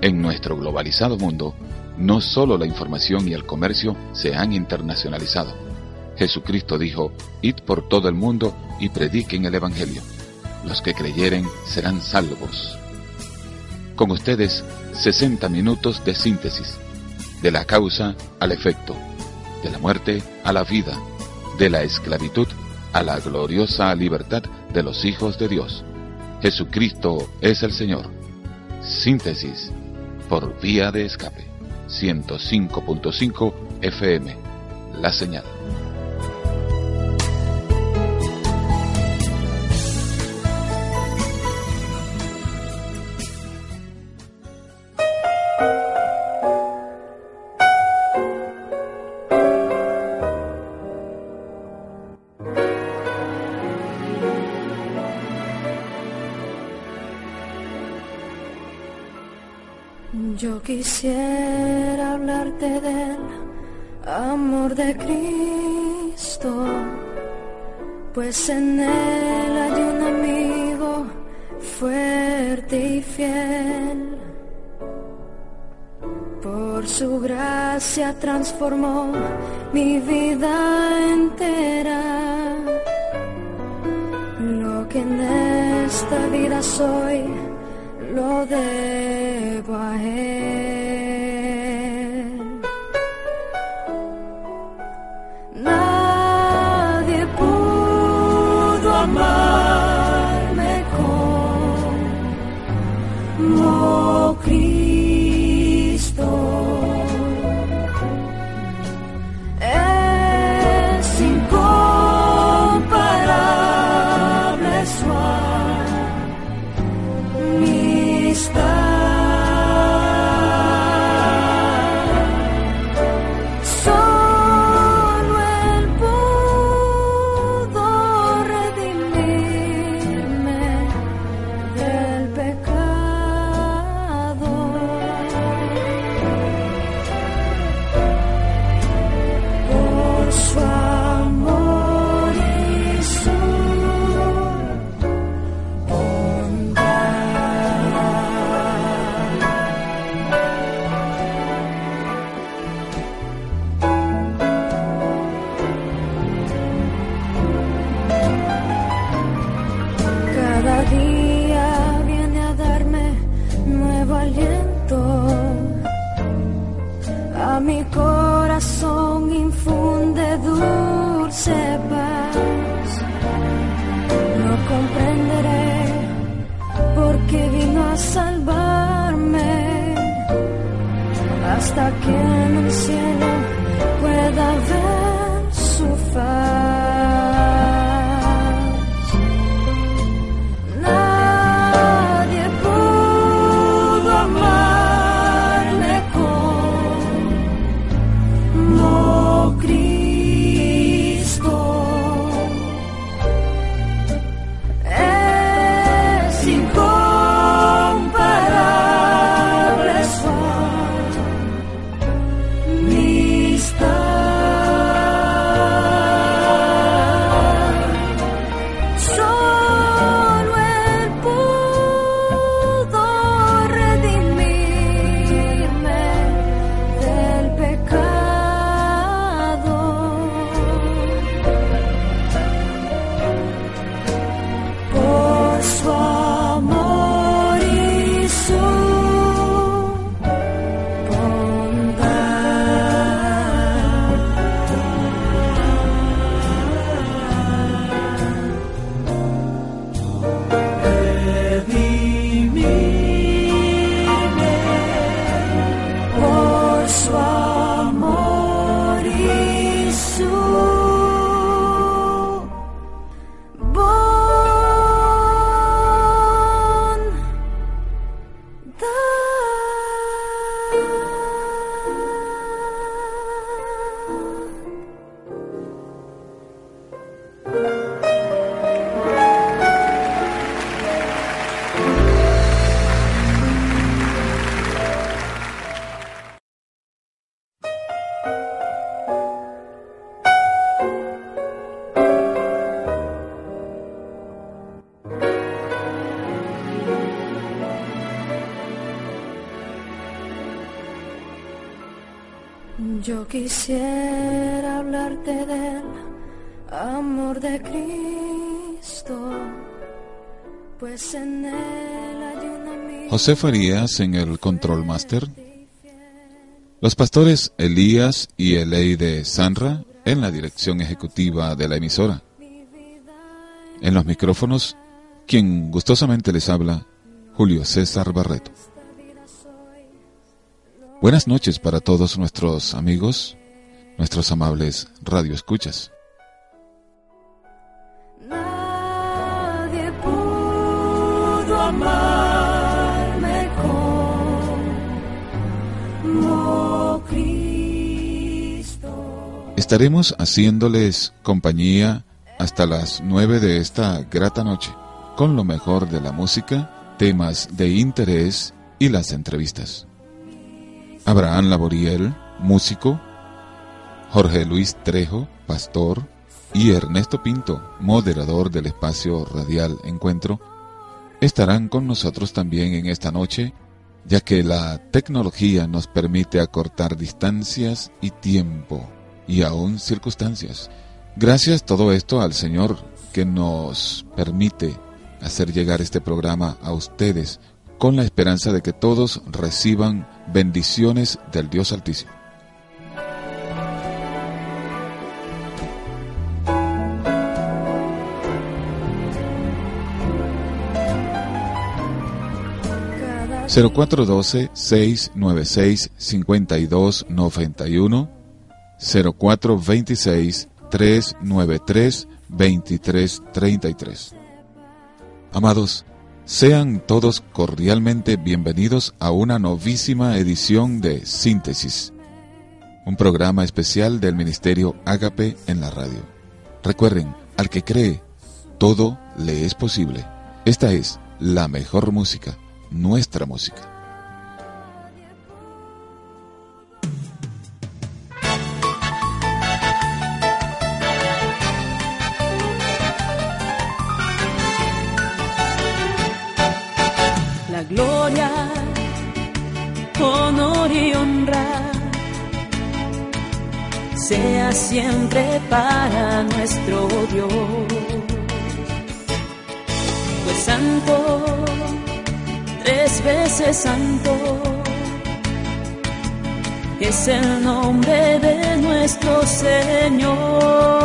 En nuestro globalizado mundo, no solo la información y el comercio se han internacionalizado. Jesucristo dijo, Id por todo el mundo y prediquen el Evangelio. Los que creyeren serán salvos. Con ustedes, 60 minutos de síntesis, de la causa al efecto, de la muerte a la vida, de la esclavitud a la gloriosa libertad de los hijos de Dios. Jesucristo es el Señor. Síntesis por vía de escape. 105.5 FM. La señal. Transformó mi vida entera. Lo que en esta vida soy, lo debo quisiera hablarte del amor de Cristo, pues en él hay una José Farías en el Control Master. Los pastores Elías y de Sanra en la dirección ejecutiva de la emisora. En los micrófonos, quien gustosamente les habla, Julio César Barreto. Buenas noches para todos nuestros amigos, nuestros amables radioescuchas. Nadie pudo amarme como Cristo. Estaremos haciéndoles compañía hasta las nueve de esta grata noche, con lo mejor de la música, temas de interés y las entrevistas. Abraham Laboriel, músico, Jorge Luis Trejo, pastor, y Ernesto Pinto, moderador del espacio radial Encuentro, estarán con nosotros también en esta noche, ya que la tecnología nos permite acortar distancias y tiempo, y aún circunstancias. Gracias todo esto al Señor que nos permite hacer llegar este programa a ustedes con la esperanza de que todos reciban bendiciones del Dios Altísimo. ...0412 696 5291 0426 393 2333 Amados, sean todos cordialmente bienvenidos a una novísima edición de Síntesis, un programa especial del Ministerio Ágape en la radio. Recuerden, al que cree, todo le es posible. Esta es la mejor música, nuestra música. Sea siempre para nuestro Dios. Pues santo, tres veces santo, es el nombre de nuestro Señor.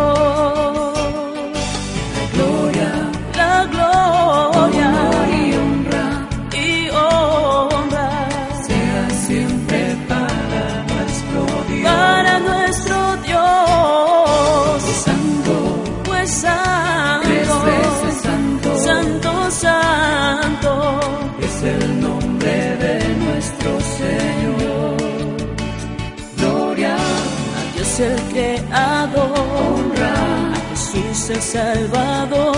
Jesús el Salvador,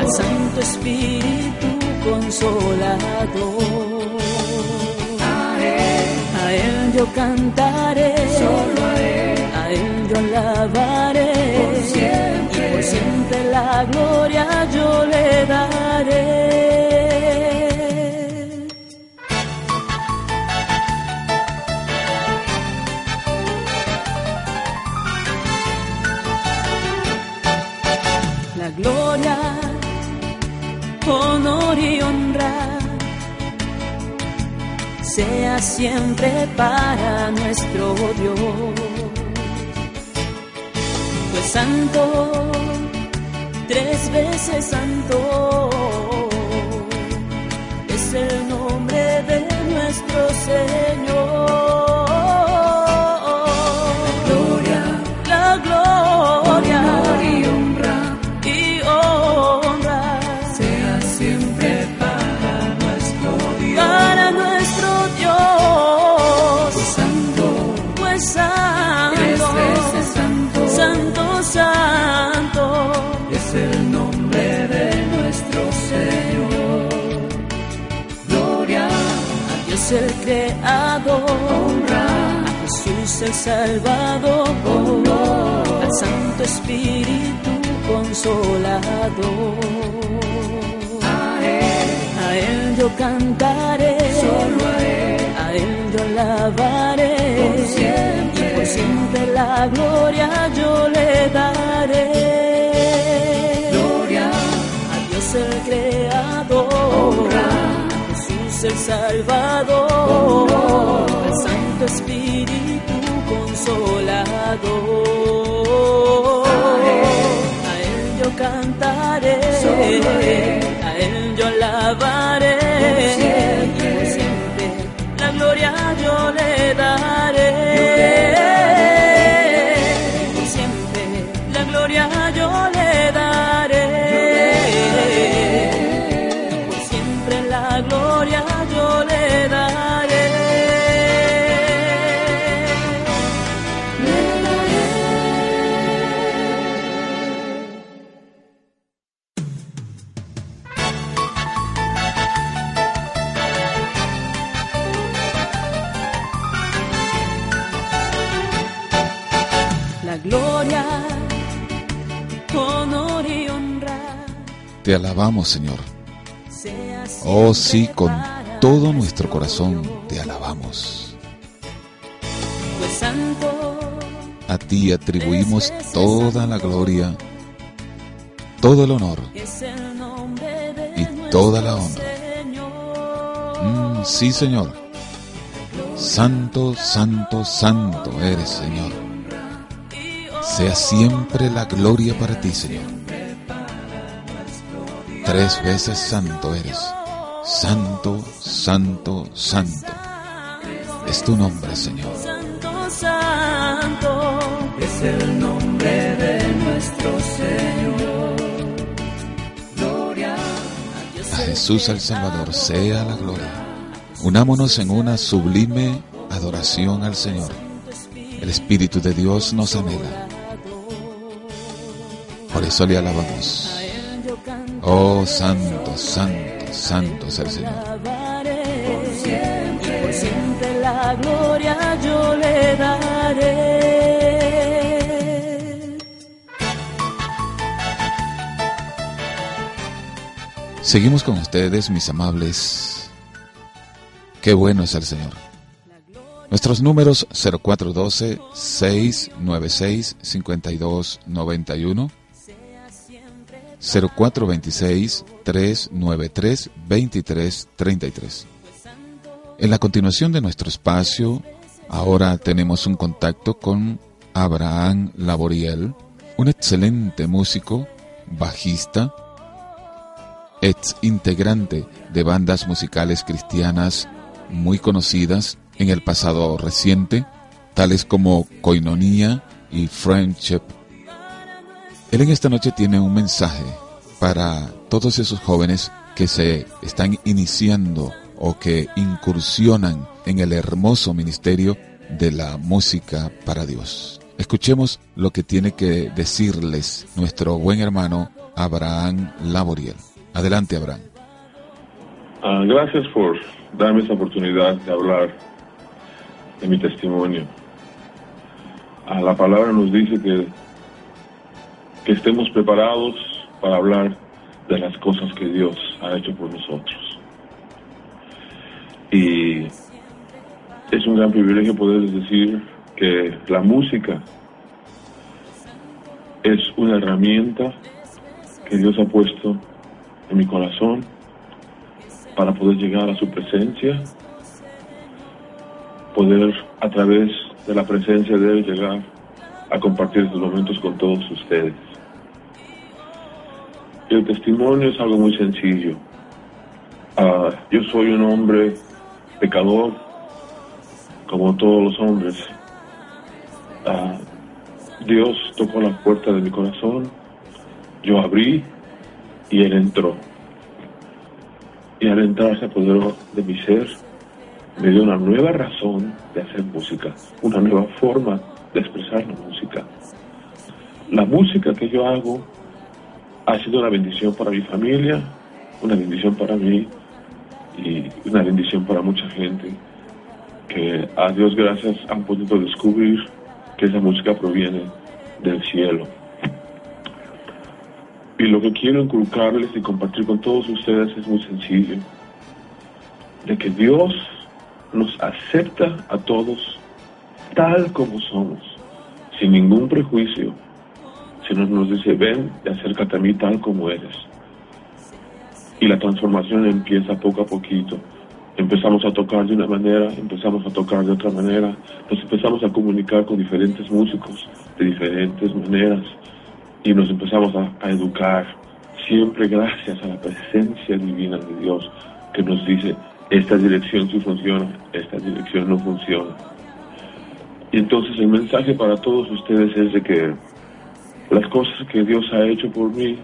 al Santo Espíritu Consolador. A Él, a Él yo cantaré, solo a Él, a Él yo alabaré, por siempre, y por siempre la gloria yo le daré. Sea siempre para nuestro Dios. Pues santo, tres veces santo, el Creador, honra a Jesús el Salvador, honor al Santo Espíritu Consolador. A Él, a Él yo cantaré, solo a Él, a Él yo alabaré, por siempre. Siempre la gloria yo le daré. Gloria. A Dios el Creador, El Salvador, Señor. Oh sí, con todo nuestro corazón te alabamos. A ti atribuimos toda la gloria, todo el honor y toda la honra. Mm, sí, Señor. Santo, santo, santo eres, Señor. Sea siempre la gloria para ti, Señor. Tres veces santo eres. Santo, santo, santo. Es tu nombre, Señor. Santo, santo. Es el nombre de nuestro Señor. Gloria a Jesús el Salvador sea la gloria. Unámonos en una sublime adoración al Señor. El Espíritu de Dios nos anhela. Por eso le alabamos. Oh, santo, santo, santo es el Señor. Por siempre la gloria yo le daré. Seguimos con ustedes, mis amables. Qué bueno es el Señor. Nuestros números 0412 696 5291 0426-393-2333. En la continuación de nuestro espacio, ahora tenemos un contacto con Abraham Laboriel, un excelente músico, bajista, ex integrante de bandas musicales cristianas muy conocidas en el pasado reciente, tales como Koinonia y Friendship él en esta noche tiene un mensaje para todos esos jóvenes que se están iniciando o que incursionan en el hermoso ministerio de la música para Dios. Escuchemos lo que tiene que decirles nuestro buen hermano Abraham Laboriel. Adelante, Abraham. Ah, gracias por darme esta oportunidad de hablar de mi testimonio. Ah, la palabra nos dice que que estemos preparados para hablar de las cosas que Dios ha hecho por nosotros. Y es un gran privilegio poder decir que la música es una herramienta que Dios ha puesto en mi corazón para poder llegar a su presencia, poder a través de la presencia de Él llegar a compartir estos momentos con todos ustedes. El testimonio es algo muy sencillo. Ah, yo soy un hombre pecador, como todos los hombres. Ah, Dios tocó la puerta de mi corazón, yo abrí y Él entró. Y al entrar se apoderó de mi ser, me dio una nueva razón de hacer música, una nueva forma de expresar la música. La música que yo hago ha sido una bendición para mi familia, una bendición para mí y una bendición para mucha gente que a Dios gracias han podido descubrir que esa música proviene del cielo. Y lo que quiero inculcarles y compartir con todos ustedes es muy sencillo, de que Dios nos acepta a todos tal como somos, sin ningún prejuicio, sino nos dice, ven y acércate a mí tal como eres. Y la transformación empieza poco a poquito. Empezamos a tocar de una manera, empezamos a tocar de otra manera, nos empezamos a comunicar con diferentes músicos de diferentes maneras y nos empezamos a educar, siempre gracias a la presencia divina de Dios que nos dice, esta dirección sí funciona, esta dirección no funciona. Y entonces el mensaje para todos ustedes es de que las cosas que Dios ha hecho por mí,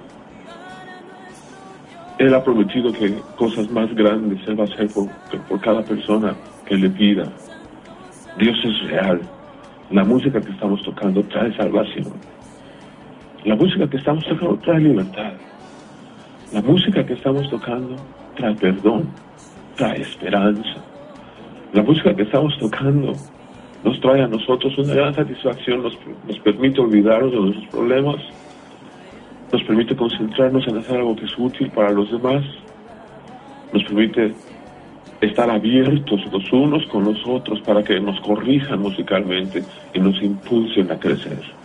Él ha prometido que cosas más grandes Él va a hacer por, por cada persona que le pida. Dios es real. La música que estamos tocando trae salvación. La música que estamos tocando trae libertad. La música que estamos tocando trae perdón, trae esperanza. La música que estamos tocando nos trae a nosotros una gran satisfacción, nos, nos permite olvidarnos de nuestros problemas, nos permite concentrarnos en hacer algo que es útil para los demás, nos permite estar abiertos los unos con los otros para que nos corrijan musicalmente y nos impulsen a crecer.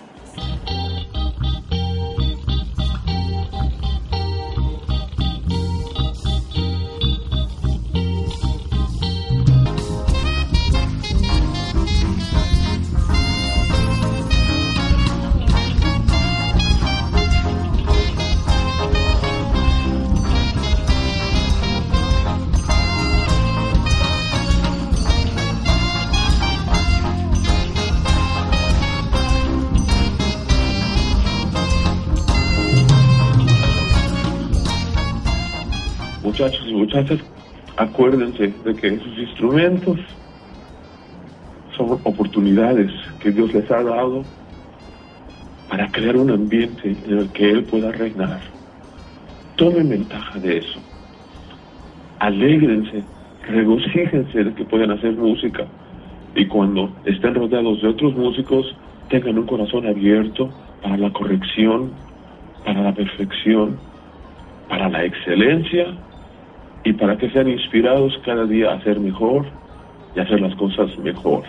Muchachas, acuérdense de que sus instrumentos son oportunidades que Dios les ha dado para crear un ambiente en el que Él pueda reinar. Tomen ventaja de eso. Alégrense, regocíjense de que pueden hacer música y cuando estén rodeados de otros músicos tengan un corazón abierto para la corrección, para la perfección, para la excelencia y para que sean inspirados cada día a ser mejor y hacer las cosas mejor.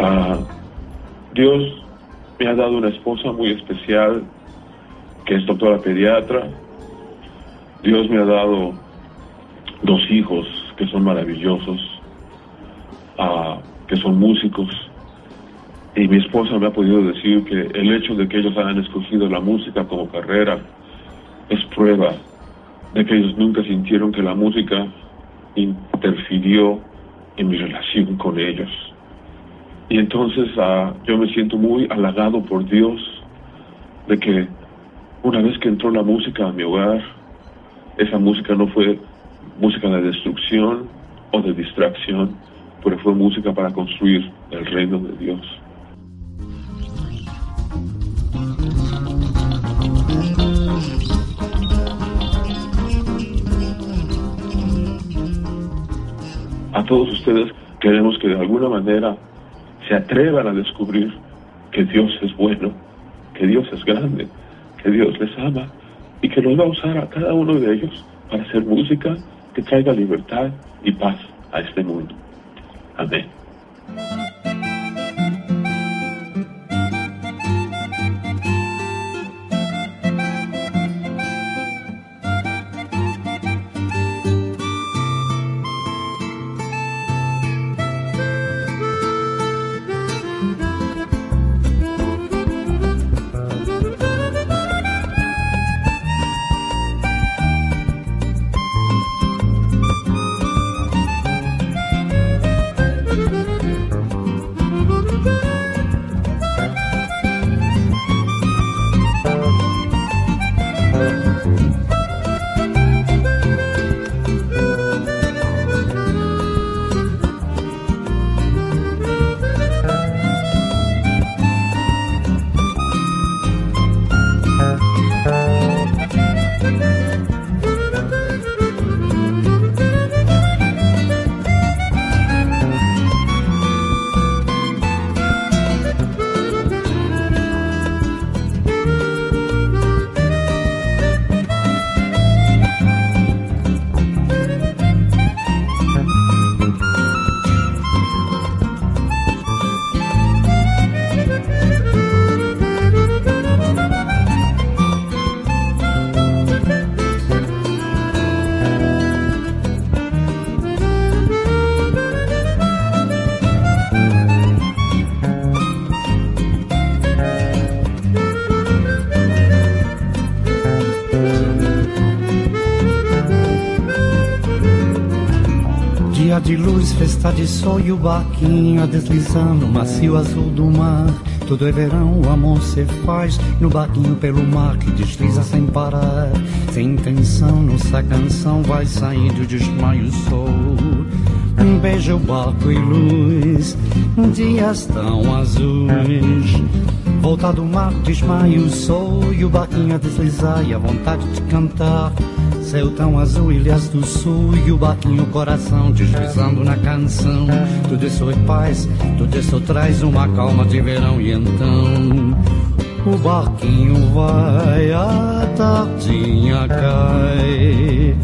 Ah, Dios me ha dado una esposa muy especial que es doctora pediatra, Dios me ha dado dos hijos que son maravillosos, uh, que son músicos, y mi esposa me ha podido decir que el hecho de que ellos hayan escogido la música como carrera es prueba de que ellos nunca sintieron que la música interfirió en mi relación con ellos. Y entonces uh, yo me siento muy halagado por Dios de que una vez que entró la música a mi hogar, esa música no fue música de destrucción o de distracción, pero fue música para construir el reino de Dios. A todos ustedes queremos que de alguna manera se atrevan a descubrir que Dios es bueno, que Dios es grande, que Dios les ama y que nos va a usar a cada uno de ellos para hacer música que traiga libertad y paz a este mundo. Amén. De luz, festa de sol e o barquinho a deslizar no macio azul do mar. Tudo é verão, o amor se faz no barquinho pelo mar que desliza sem parar. Sem intenção, nossa canção vai sair do desmaio sol. Um beijo, barco e luz, dias tão azuis. Volta do mar, desmaio o sol e o barquinho a deslizar e a vontade de cantar. Céu tão azul, ilhas do sul e o barquinho coração deslizando na canção. Tudo isso é paz, tudo isso traz uma calma de verão e então o barquinho vai, a tardinha cai.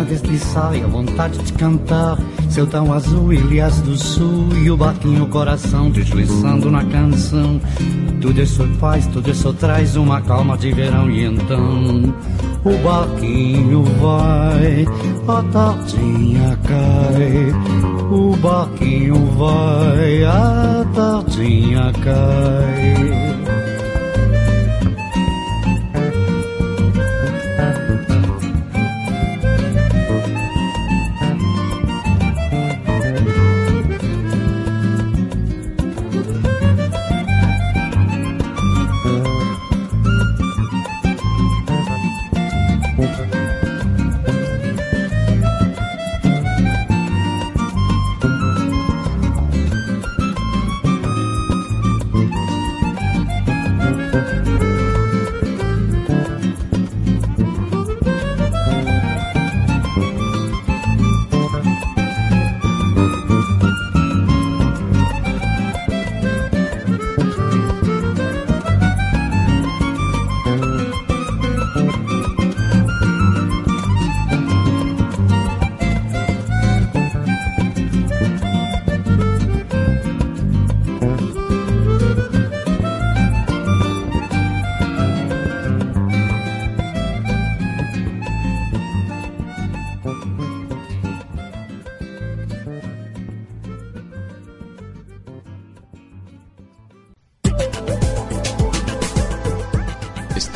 A deslizar e a vontade de cantar. Seu tão azul, ilhas do sul e o barquinho coração deslizando na canção. Tudo isso faz, tudo isso traz uma calma de verão e então o barquinho vai, a tardinha cai. O barquinho vai, a tardinha cai.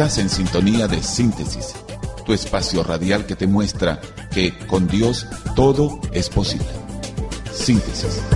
En sintonía de síntesis, tu espacio radial que te muestra que con Dios todo es posible. Síntesis.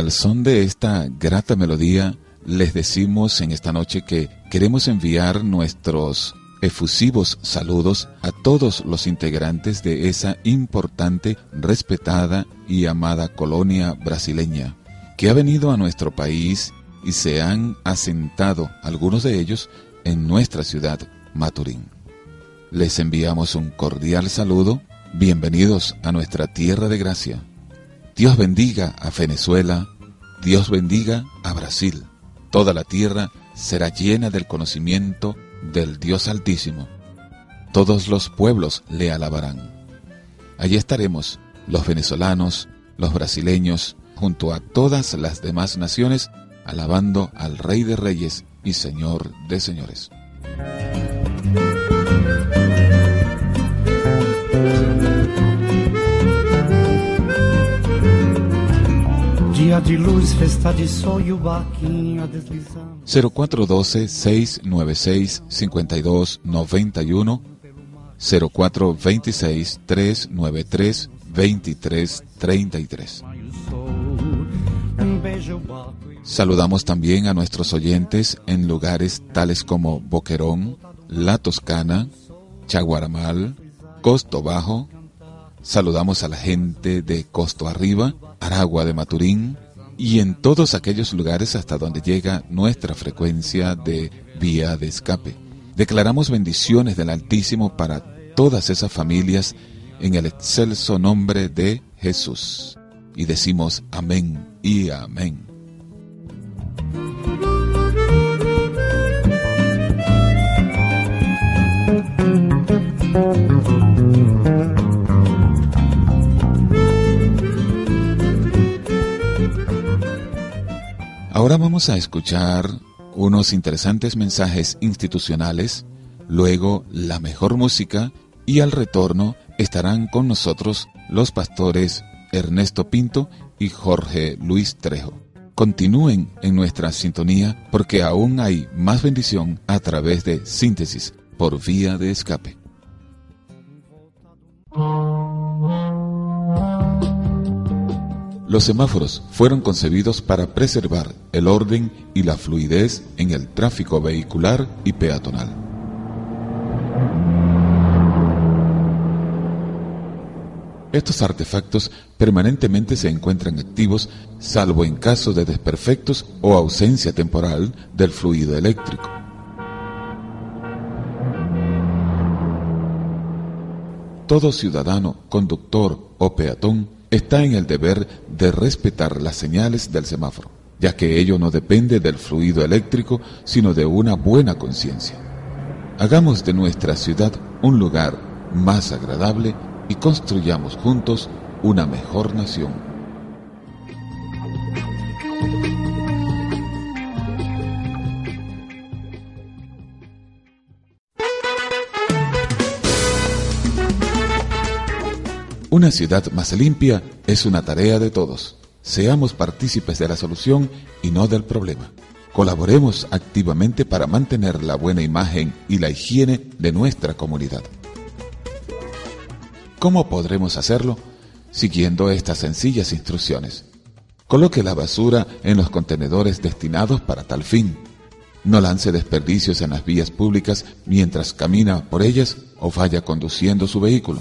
Al son de esta grata melodía, les decimos en esta noche que queremos enviar nuestros efusivos saludos a todos los integrantes de esa importante, respetada y amada colonia brasileña, que ha venido a nuestro país y se han asentado, algunos de ellos, en nuestra ciudad, Maturín. Les enviamos un cordial saludo, bienvenidos a nuestra tierra de gracia. Dios bendiga a Venezuela, Dios bendiga a Brasil. Toda la tierra será llena del conocimiento del Dios Altísimo. Todos los pueblos le alabarán. Allí estaremos, los venezolanos, los brasileños, junto a todas las demás naciones, alabando al Rey de Reyes y Señor de Señores. De luz, festa de sol e barquinho a deslizando. 0412-696-5291 0426-393-2333 Um beijo, o barco e Saludamos también a nuestros oyentes en lugares tales como Boquerón, La Toscana, Chaguaramal, Costo Bajo. Saludamos a la gente de Costo Arriba, Aragua de Maturín y en todos aquellos lugares hasta donde llega nuestra frecuencia de vía de escape. Declaramos bendiciones del Altísimo para todas esas familias en el excelso nombre de Jesús. Y decimos amén y amén. Ahora vamos a escuchar unos interesantes mensajes institucionales, luego la mejor música y al retorno estarán con nosotros los pastores Ernesto Pinto y Jorge Luis Trejo. Continúen en nuestra sintonía porque aún hay más bendición a través de síntesis por vía de escape. Los semáforos fueron concebidos para preservar el orden y la fluidez en el tráfico vehicular y peatonal. Estos artefactos permanentemente se encuentran activos salvo en caso de desperfectos o ausencia temporal del fluido eléctrico. Todo ciudadano, conductor o peatón está en el deber de respetar las señales del semáforo, ya que ello no depende del fluido eléctrico, sino de una buena conciencia. Hagamos de nuestra ciudad un lugar más agradable y construyamos juntos una mejor nación. Una ciudad más limpia es una tarea de todos. Seamos partícipes de la solución y no del problema. Colaboremos activamente para mantener la buena imagen y la higiene de nuestra comunidad. ¿Cómo podremos hacerlo? Siguiendo estas sencillas instrucciones. Coloque la basura en los contenedores destinados para tal fin. No lance desperdicios en las vías públicas mientras camina por ellas o vaya conduciendo su vehículo.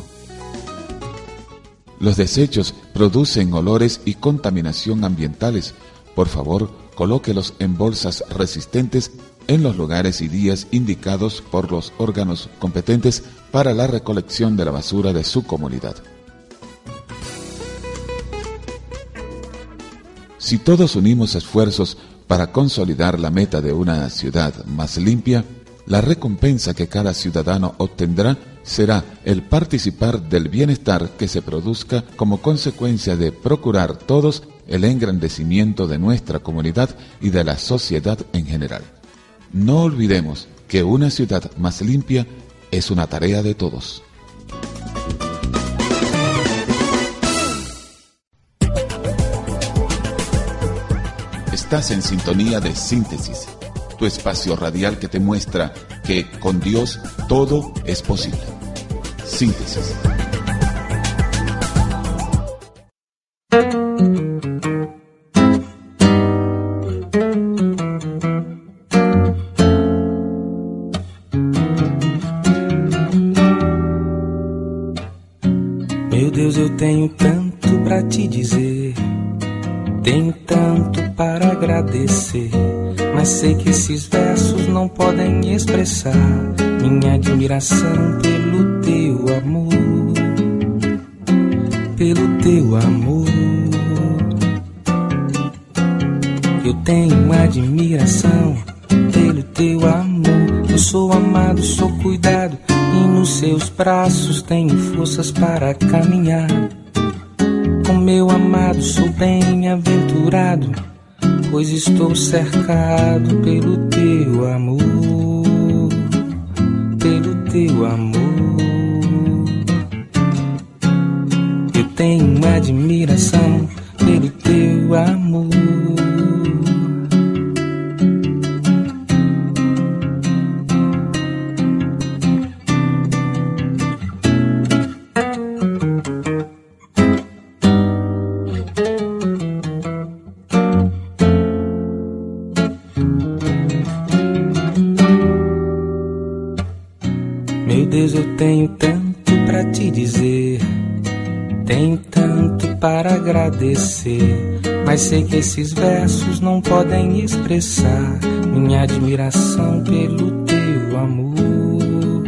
Los desechos producen olores y contaminación ambientales. Por favor, colóquelos en bolsas resistentes en los lugares y días indicados por los órganos competentes para la recolección de la basura de su comunidad. Si todos unimos esfuerzos para consolidar la meta de una ciudad más limpia, la recompensa que cada ciudadano obtendrá será el participar del bienestar que se produzca como consecuencia de procurar todos el engrandecimiento de nuestra comunidad y de la sociedad en general. No olvidemos que una ciudad más limpia es una tarea de todos. Estás en sintonía de síntesis, tu espacio radial que te muestra que con Dios todo es posible. Síntesis. Meu Deus, eu tenho tanto pra te dizer. Tenho tanto para agradecer. Mas sei que esses versos não podem expressar minha admiração braços tenho forças para caminhar. Com meu amado sou bem-aventurado, pois estou cercado pelo teu amor, pelo teu amor. Agradecer. Mas sei que esses versos não podem expressar minha admiração pelo teu amor.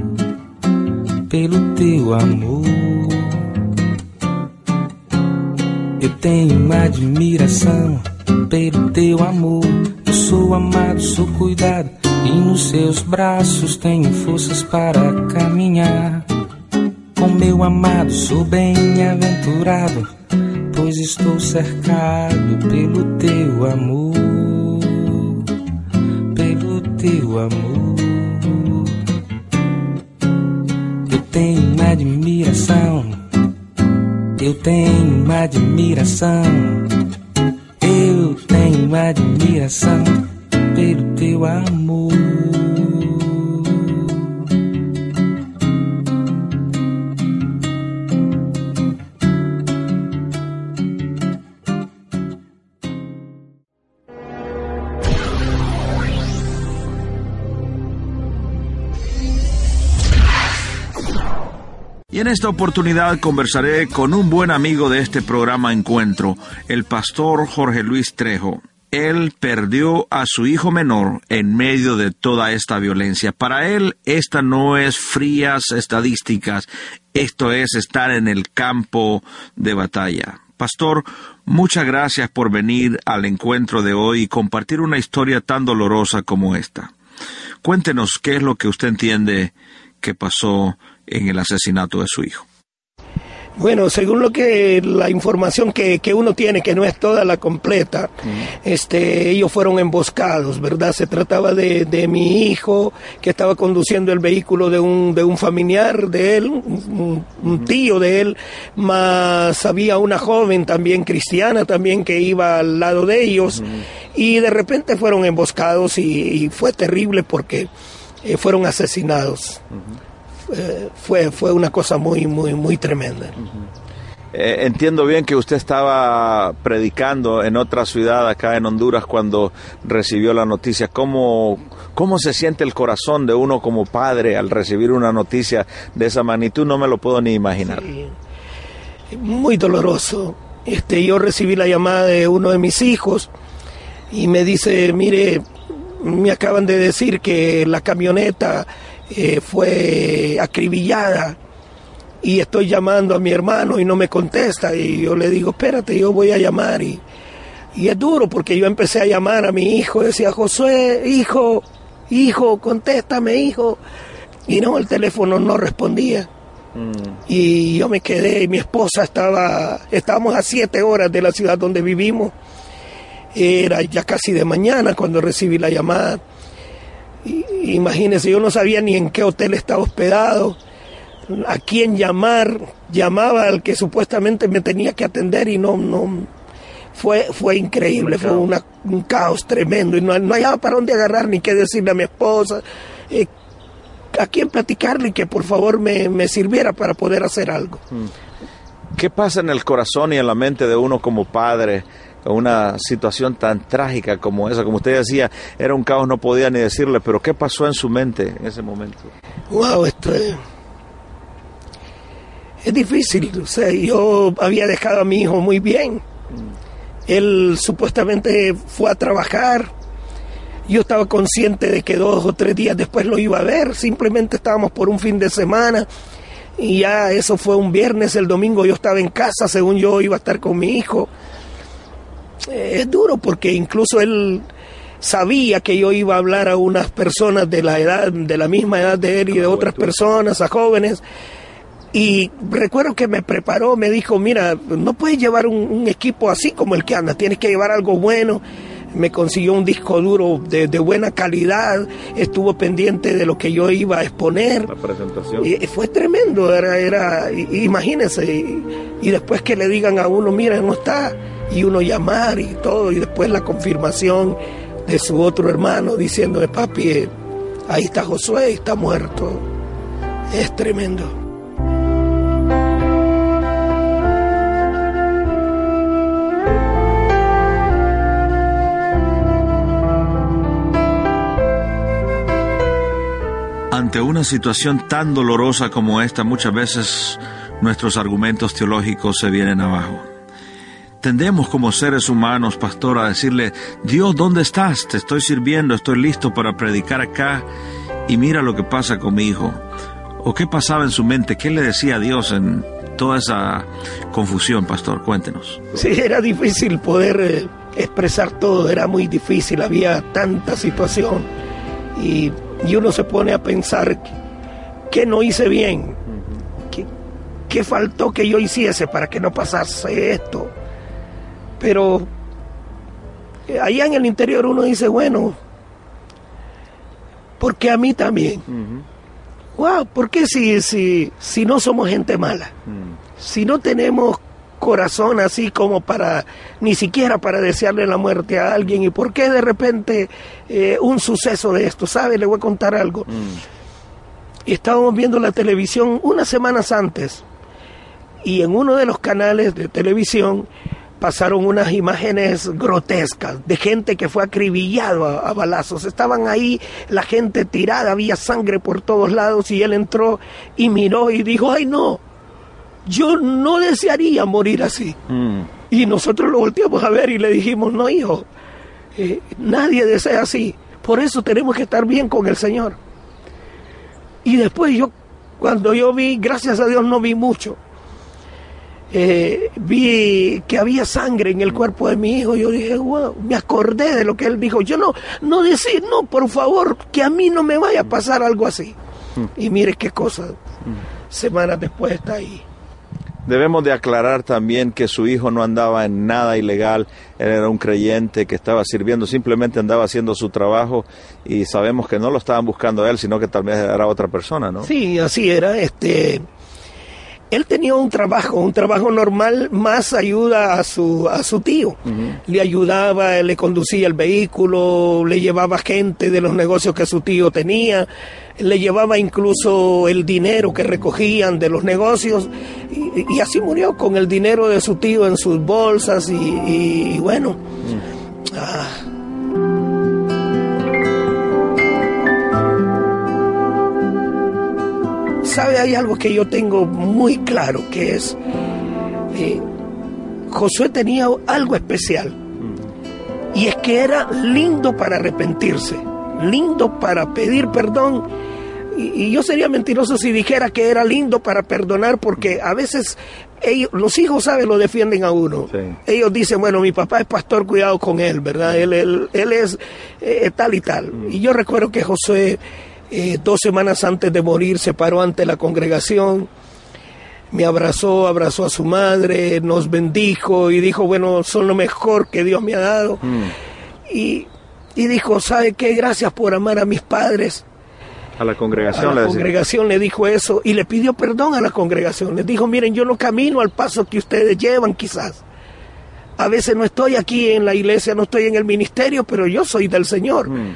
Pelo teu amor. Eu tenho uma admiração pelo teu amor. Eu sou amado, sou cuidado, e nos seus braços tenho forças para caminhar. Com meu amado, sou bem-aventurado, pois estou cercado pelo teu amor. Pelo teu amor. Eu tenho uma admiração eu tenho uma admiração, eu tenho uma admiração pelo teu amor. En esta oportunidad conversaré con un buen amigo de este programa Encuentro, el pastor Jorge Luis Trejo. Él perdió a su hijo menor en medio de toda esta violencia. Para él, esta no es frías estadísticas, esto es estar en el campo de batalla. Pastor, muchas gracias por venir al encuentro de hoy y compartir una historia tan dolorosa como esta. Cuéntenos qué es lo que usted entiende que pasó en el asesinato de su hijo. Bueno, según lo que la información que, uno tiene, que no es toda la completa, este, ellos fueron emboscados, ¿verdad? Se trataba de, de, mi hijo que estaba conduciendo el vehículo de un, de un familiar de él, un, tío de él, más había una joven también cristiana también que iba al lado de ellos y de repente fueron emboscados y, fue terrible porque eh, fueron asesinados. Eh, fue, fue una cosa muy, muy, muy tremenda. Eh, entiendo bien que usted estaba predicando en otra ciudad acá en Honduras cuando recibió la noticia. ¿Cómo, ¿Cómo se siente el corazón de uno como padre al recibir una noticia de esa magnitud? No me lo puedo ni imaginar. Muy doloroso. Este, yo recibí la llamada de uno de mis hijos y me dice, mire, me acaban de decir que la camioneta eh, fue acribillada y estoy llamando a mi hermano y no me contesta y yo le digo, espérate, yo voy a llamar y, y es duro porque yo empecé a llamar a mi hijo, decía, Josué, hijo, hijo, contéstame, hijo. Y no, el teléfono no respondía. Mm. Y yo me quedé, y mi esposa estaba, estábamos a siete horas de la ciudad donde vivimos. Era ya casi de mañana cuando recibí la llamada. Imagínense, yo no sabía ni en qué hotel estaba hospedado, a quién llamar, llamaba al que supuestamente me tenía que atender y no, no, fue, fue increíble, fue un caos tremendo y no, no había para dónde agarrar ni qué decirle a mi esposa, eh, a quién platicarle y que por favor me, me sirviera para poder hacer algo. Mm. ¿Qué pasa en el corazón y en la mente de uno como padre? Una situación tan trágica como esa. Como usted decía, era un caos, no podía ni decirle, pero ¿qué pasó en su mente en ese momento? Wow, esto es, es difícil. O sea, yo había dejado a mi hijo muy bien. Él supuestamente fue a trabajar. Yo estaba consciente de que dos o tres días después lo iba a ver. Simplemente estábamos por un fin de semana. Y ya eso fue un viernes, el domingo yo estaba en casa, según yo iba a estar con mi hijo es duro porque incluso él sabía que yo iba a hablar a unas personas de la edad, de la misma edad de él y de otras personas, a jóvenes. Y recuerdo que me preparó, me dijo, mira, no puedes llevar un, equipo así como el que anda, tienes que llevar algo bueno. Me consiguió un disco duro de, buena calidad, estuvo pendiente de lo que yo iba a exponer. La presentación. Y fue tremendo, era, era imagínense, y, y después que le digan a uno, mira, no está, y uno llamar y todo, y después la confirmación de su otro hermano diciéndole, papi, eh, ahí está Josué, está muerto. Es tremendo. Ante una situación tan dolorosa como esta, muchas veces nuestros argumentos teológicos se vienen abajo. Tendemos como seres humanos, pastor, a decirle, Dios, ¿dónde estás? Te estoy sirviendo, estoy listo para predicar acá y mira lo que pasa con mi hijo. ¿O qué pasaba en su mente? ¿Qué le decía a Dios en toda esa confusión, pastor? Cuéntenos. Sí, era difícil poder eh, expresar todo, era muy difícil, había tanta situación y y uno se pone a pensar qué no hice bien, qué, qué faltó que yo hiciese para que no pasase esto. Pero eh, allá en el interior uno dice, bueno, porque a mí también. Wow, ¿por qué si, si, si no somos gente mala? Si no tenemos corazón así como para, ni siquiera para desearle la muerte a alguien. ¿Y por qué de repente eh, un suceso de esto? ¿Sabe? Le voy a contar algo. Mm. Estábamos viendo la televisión unas semanas antes y en uno de los canales de televisión pasaron unas imágenes grotescas de gente que fue acribillado a, a, balazos. Estaban ahí la gente tirada, había sangre por todos lados y él entró y miró y dijo, ay no, yo no desearía morir así. Mm. Y nosotros lo volteamos a ver y le dijimos, no hijo, eh, nadie desea así. Por eso tenemos que estar bien con el Señor. Y después yo, cuando yo vi, gracias a Dios no vi mucho, eh, vi que había sangre en el cuerpo de mi hijo, yo dije, wow, me acordé de lo que él dijo. Yo no, no decir, no, por favor, que a mí no me vaya a pasar algo así. Mm. Y mire qué cosa, mm. semanas después está ahí. Debemos de aclarar también que su hijo no andaba en nada ilegal, él era un creyente que estaba sirviendo, simplemente andaba haciendo su trabajo y sabemos que no lo estaban buscando a él, sino que tal vez era otra persona, ¿no? Sí, así era, este él tenía un trabajo, un trabajo normal, más ayuda a su, a su tío. Le ayudaba, le conducía el vehículo, le llevaba gente de los negocios que su tío tenía, le llevaba incluso el dinero que recogían de los negocios y, así murió con el dinero de su tío en sus bolsas y, bueno. Ah, sabe, hay algo que yo tengo muy claro, que es, eh, Josué tenía algo especial, y es que era lindo para arrepentirse, lindo para pedir perdón, y, yo sería mentiroso si dijera que era lindo para perdonar, porque a veces ellos, los hijos, ¿saben? Lo defienden a uno. Ellos dicen, bueno, mi papá es pastor, cuidado con él, ¿verdad? Él, él, él es eh, tal y tal. Y yo recuerdo que Josué eh, dos semanas antes de morir se paró ante la congregación, me abrazó, abrazó a su madre, nos bendijo y dijo, bueno, son lo mejor que Dios me ha dado. Mm. Y, dijo, ¿sabe qué? Gracias por amar a mis padres. A la congregación, a la congregación le dijo eso y le pidió perdón a la congregación. Le dijo, miren, yo no camino al paso que ustedes llevan quizás. A veces no estoy aquí en la iglesia, no estoy en el ministerio, pero yo soy del Señor. Mm.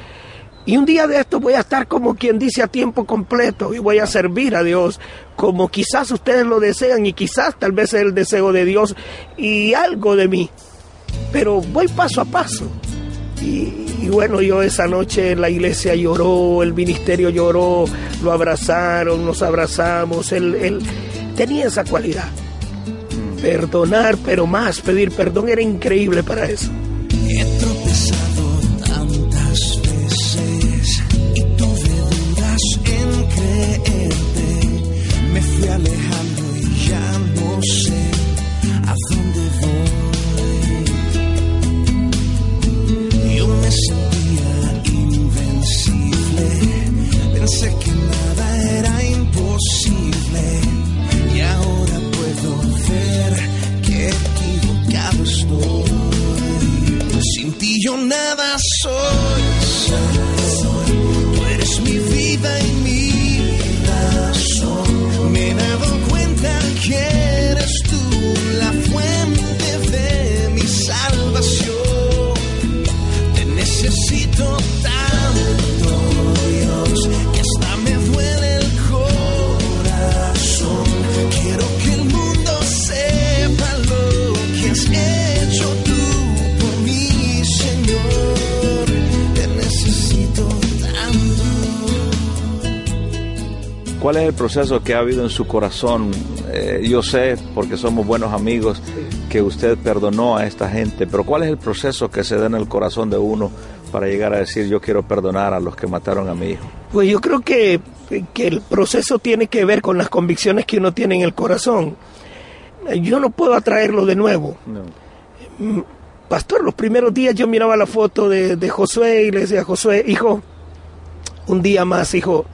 Y un día de esto voy a estar como quien dice a tiempo completo y voy a servir a Dios como quizás ustedes lo desean y quizás tal vez es el deseo de Dios y algo de mí. Pero voy paso a paso. Y, bueno, yo esa noche la iglesia lloró, el ministerio lloró, lo abrazaron, nos abrazamos. Él, él tenía esa cualidad. Perdonar, pero más pedir perdón era increíble para eso. ¿Cuál es el proceso que ha habido en su corazón? Eh, yo sé, porque somos buenos amigos, que usted perdonó a esta gente, pero ¿cuál es el proceso que se da en el corazón de uno para llegar a decir yo quiero perdonar a los que mataron a mi hijo? Pues yo creo que, que el proceso tiene que ver con las convicciones que uno tiene en el corazón. Yo no puedo atraerlo de nuevo. Mm, Pastor, los primeros días yo miraba la foto de, de Josué y le decía, Josué, hijo, un día más, hijo,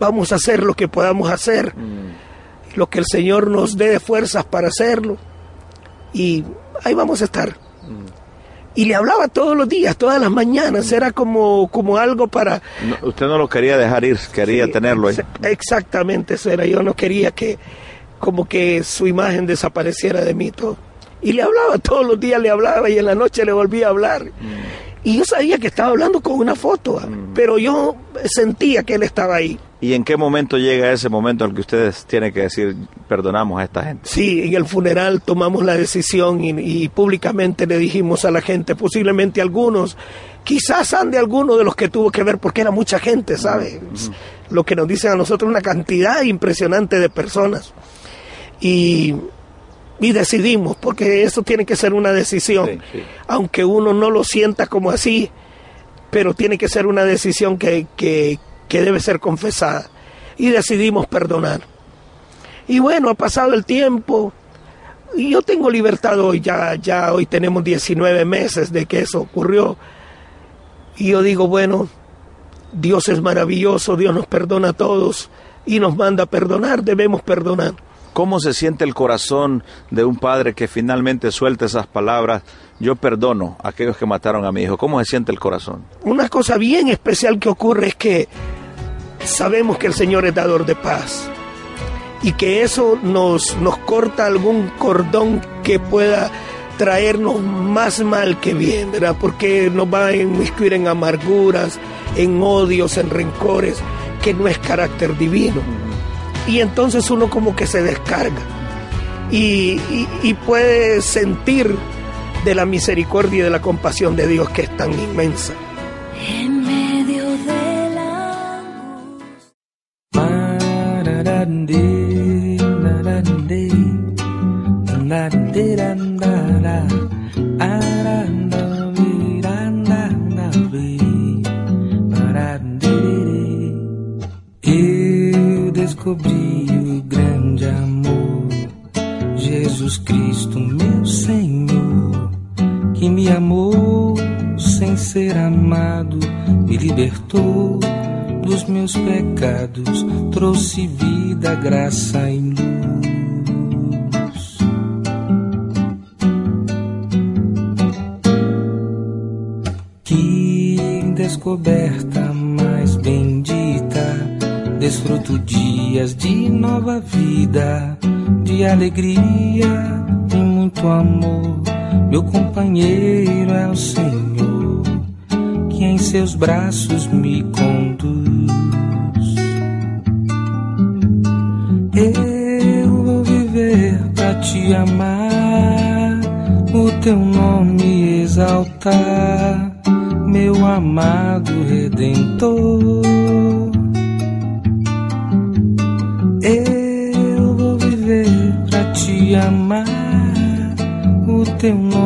vamos a hacer lo que podamos hacer, Mm. lo que el Señor nos dé de fuerzas para hacerlo. Y ahí vamos a estar. Y le hablaba todos los días, todas las mañanas, era como, como algo para... No, usted no lo quería dejar ir, quería Sí, tenerlo ahí. exa- Exactamente, eso era. Yo no quería que como que su imagen desapareciera de mí todo. Y le hablaba todos los días, le hablaba y en la noche le volvía a hablar. Y yo sabía que estaba hablando con una foto, ah, pero yo sentía que él estaba ahí. ¿Y en qué momento llega ese momento en el que ustedes tienen que decir perdonamos a esta gente? Sí, en el funeral tomamos la decisión y, y públicamente le dijimos a la gente, posiblemente algunos, quizás ande alguno de los que tuvo que ver, porque era mucha gente, ¿sabe? Lo que nos dicen a nosotros una cantidad impresionante de personas. Y, y decidimos, porque eso tiene que ser una decisión, Sí, sí. aunque uno no lo sienta como así, pero tiene que ser una decisión que, que, que debe ser confesada. Y decidimos perdonar. Y bueno, ha pasado el tiempo y yo tengo libertad hoy, ya, ya hoy tenemos 19 meses de que eso ocurrió. Y yo digo, bueno, Dios es maravilloso, Dios nos perdona a todos y nos manda a perdonar, debemos perdonar. ¿Cómo se siente el corazón de un padre que finalmente suelta esas palabras? Yo perdono a aquellos que mataron a mi hijo. ¿Cómo se siente el corazón? Una cosa bien especial que ocurre es que sabemos que el Señor es dador de paz y que eso nos, nos corta algún cordón que pueda traernos más mal que bien, ¿verdad? Porque nos va a inmiscuir en amarguras, en odios, en rencores, que no es carácter divino. Y entonces uno como que se descarga. Y, y- y puede sentir de la misericordia y de la compasión de Dios que es tan inmensa. En medio de la Jesus Cristo, meu Senhor, que me amou sem ser amado, me libertou dos meus pecados, trouxe vida, graça e luz. Que descoberta mais bendita, desfruto dias de nova vida, de alegria e muito amor. Meu companheiro é o Senhor, que em seus braços me conduz. Eu vou viver pra te amar, o teu nome exaltar, meu amado redentor. O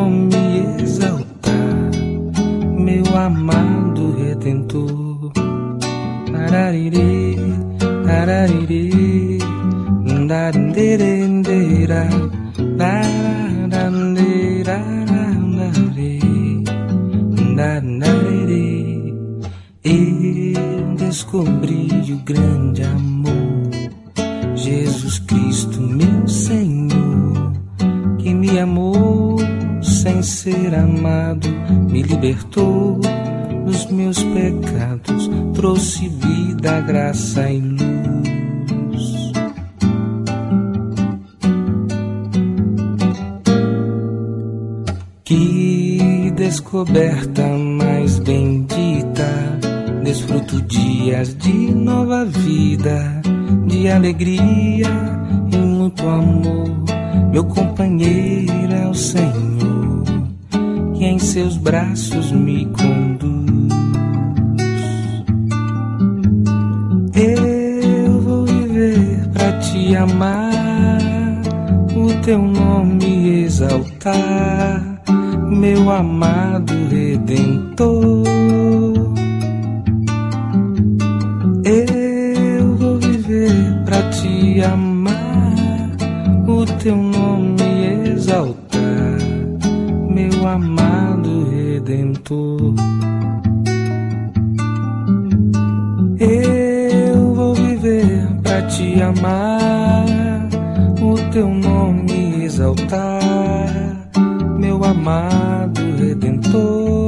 te amar, o teu nome exaltar, meu amado redentor.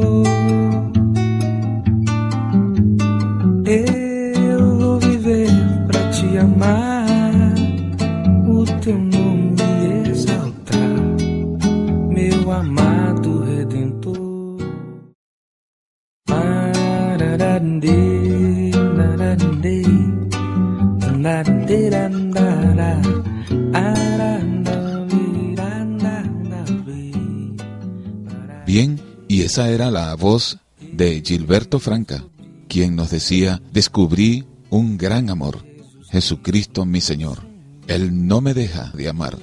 Esa era la voz de Gilberto Franca, quien nos decía, descubrí un gran amor, Jesucristo mi Señor. Él no me deja de amar.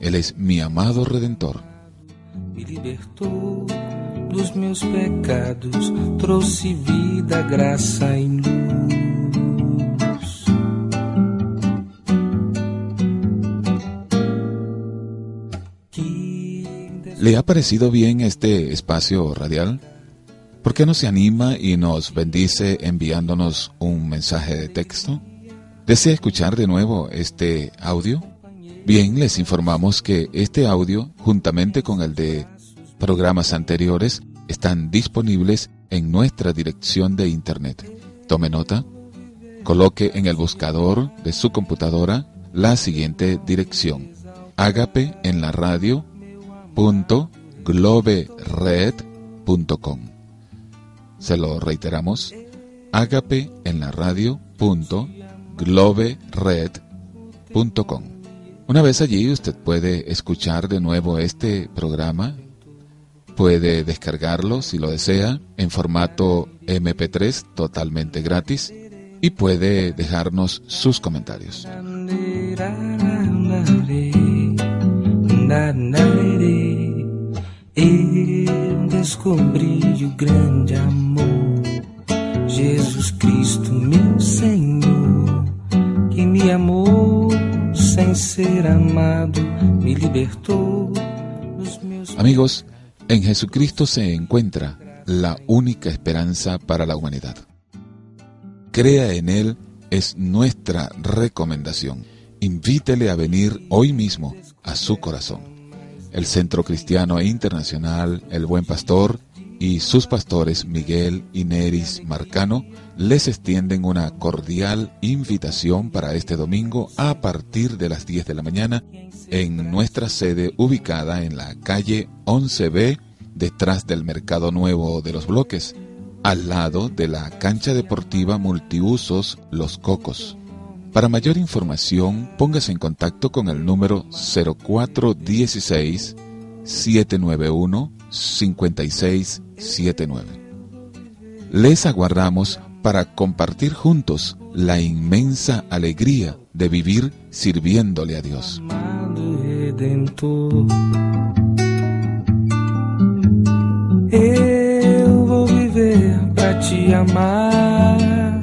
Él es mi amado Redentor. Me libertou dos meus pecados, trouxe vida, graça e luz. ¿Le ha parecido bien este espacio radial? ¿Por qué no se anima y nos bendice enviándonos un mensaje de texto? ¿Desea escuchar de nuevo este audio? Bien, les informamos que este audio, juntamente con el de programas anteriores, están disponibles en nuestra dirección de internet. Tome nota, coloque en el buscador de su computadora la siguiente dirección. Ágape en la radio globered.com. Se lo reiteramos, agape en la radio Una vez allí usted puede escuchar de nuevo este programa, puede descargarlo si lo desea en formato MP3 totalmente gratis y puede dejarnos sus comentarios. Eu descobri o grande amor. Jesus Cristo, meu Senhor, que me amou sem ser amado, me libertou. Amigos, en Jesucristo se encuentra la única esperanza para la humanidad. Crea en Él es nuestra recomendación. Invítele a venir hoy mismo a su corazón el Centro Cristiano e Internacional El Buen Pastor y sus pastores Miguel y Neris Marcano les extienden una cordial invitación para este domingo a partir de las 10 de la mañana en nuestra sede ubicada en la calle 11B detrás del Mercado Nuevo de los Bloques, al lado de la cancha deportiva multiusos Los Cocos. Para mayor información, póngase en contacto con el número 0416 791 5679. Les aguardamos para compartir juntos la inmensa alegría de vivir sirviéndole a Dios. Amar,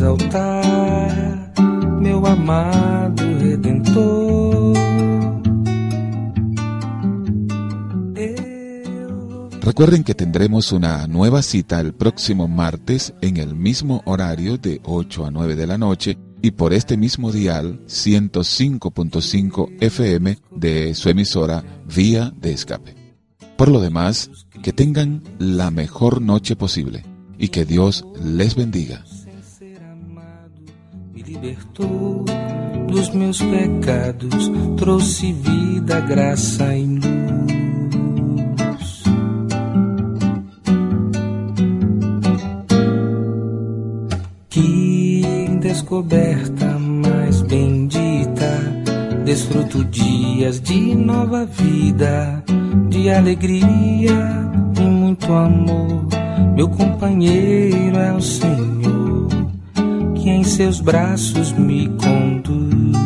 exaltar amado redentor. Recuerden que tendremos una nueva cita el próximo martes en el mismo horario de 8 a 9 de la noche y por este mismo dial 105.5 FM de su emisora Vía de Escape. Por lo demás, que tengan la mejor noche posible y que Dios les bendiga. Libertou dos meus pecados, trouxe vida, graça e luz. Que descoberta mais bendita, desfruto dias de nova vida, de alegria e muito amor. Meu companheiro é o Senhor, que em seus braços me conduz.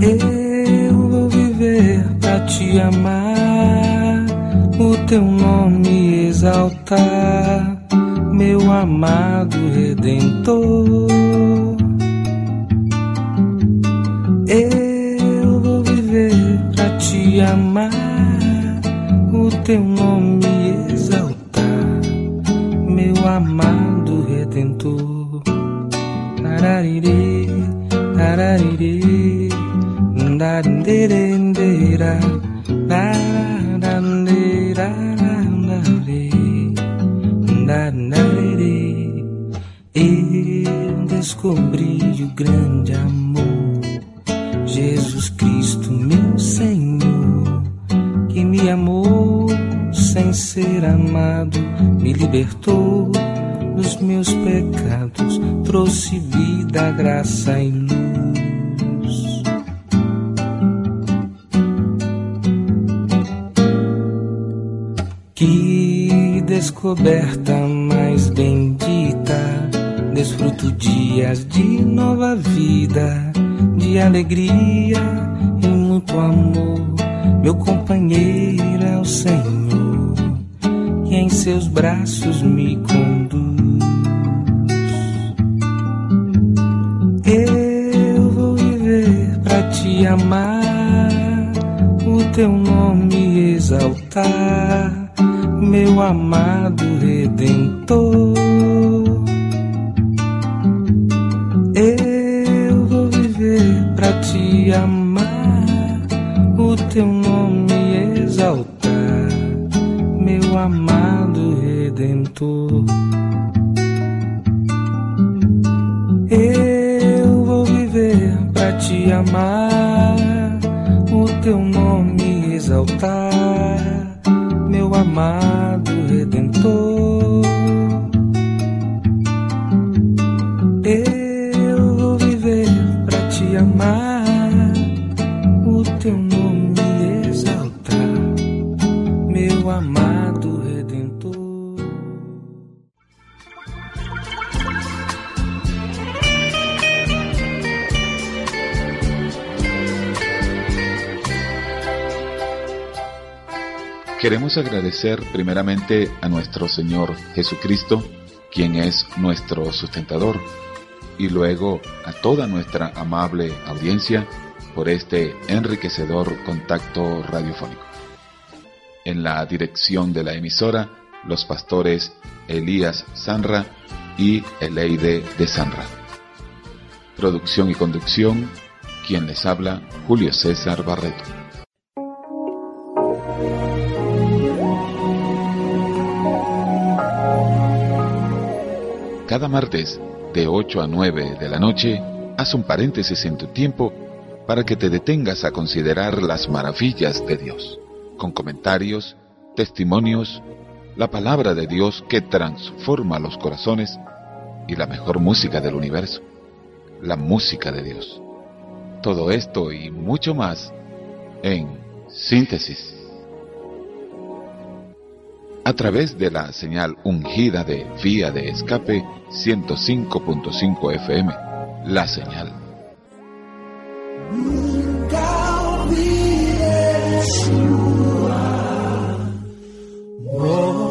Eu vou viver pra te amar, o teu nome exaltar, meu amado redentor. Eu vou viver pra te amar, o teu nome amado redentor. Tarariri, tarariri, darindera, darandera, Eu descobri o grande amor, e luz. Que descoberta mais bendita, desfruto dias de nova vida, de alegria e muito amor. Meu companheiro é o Senhor, que em seus braços amado redentor. Queremos agradecer primeramente a nuestro Señor Jesucristo, quien es nuestro sustentador, y luego a toda nuestra amable audiencia por este enriquecedor contacto radiofónico. En la dirección de la emisora, los pastores Elías Sanra y Eleide de Sanra. Producción y conducción, quien les habla, Julio César Barreto. Cada martes, de 8 a 9 de la noche, haz un paréntesis en tu tiempo para que te detengas a considerar las maravillas de Dios, con comentarios, testimonios, la palabra de Dios que transforma los corazones y la mejor música del universo, la música de Dios. Todo esto y mucho más en síntesis a través de la señal ungida de vía de escape 105.5 FM, la señal. Nunca Oh.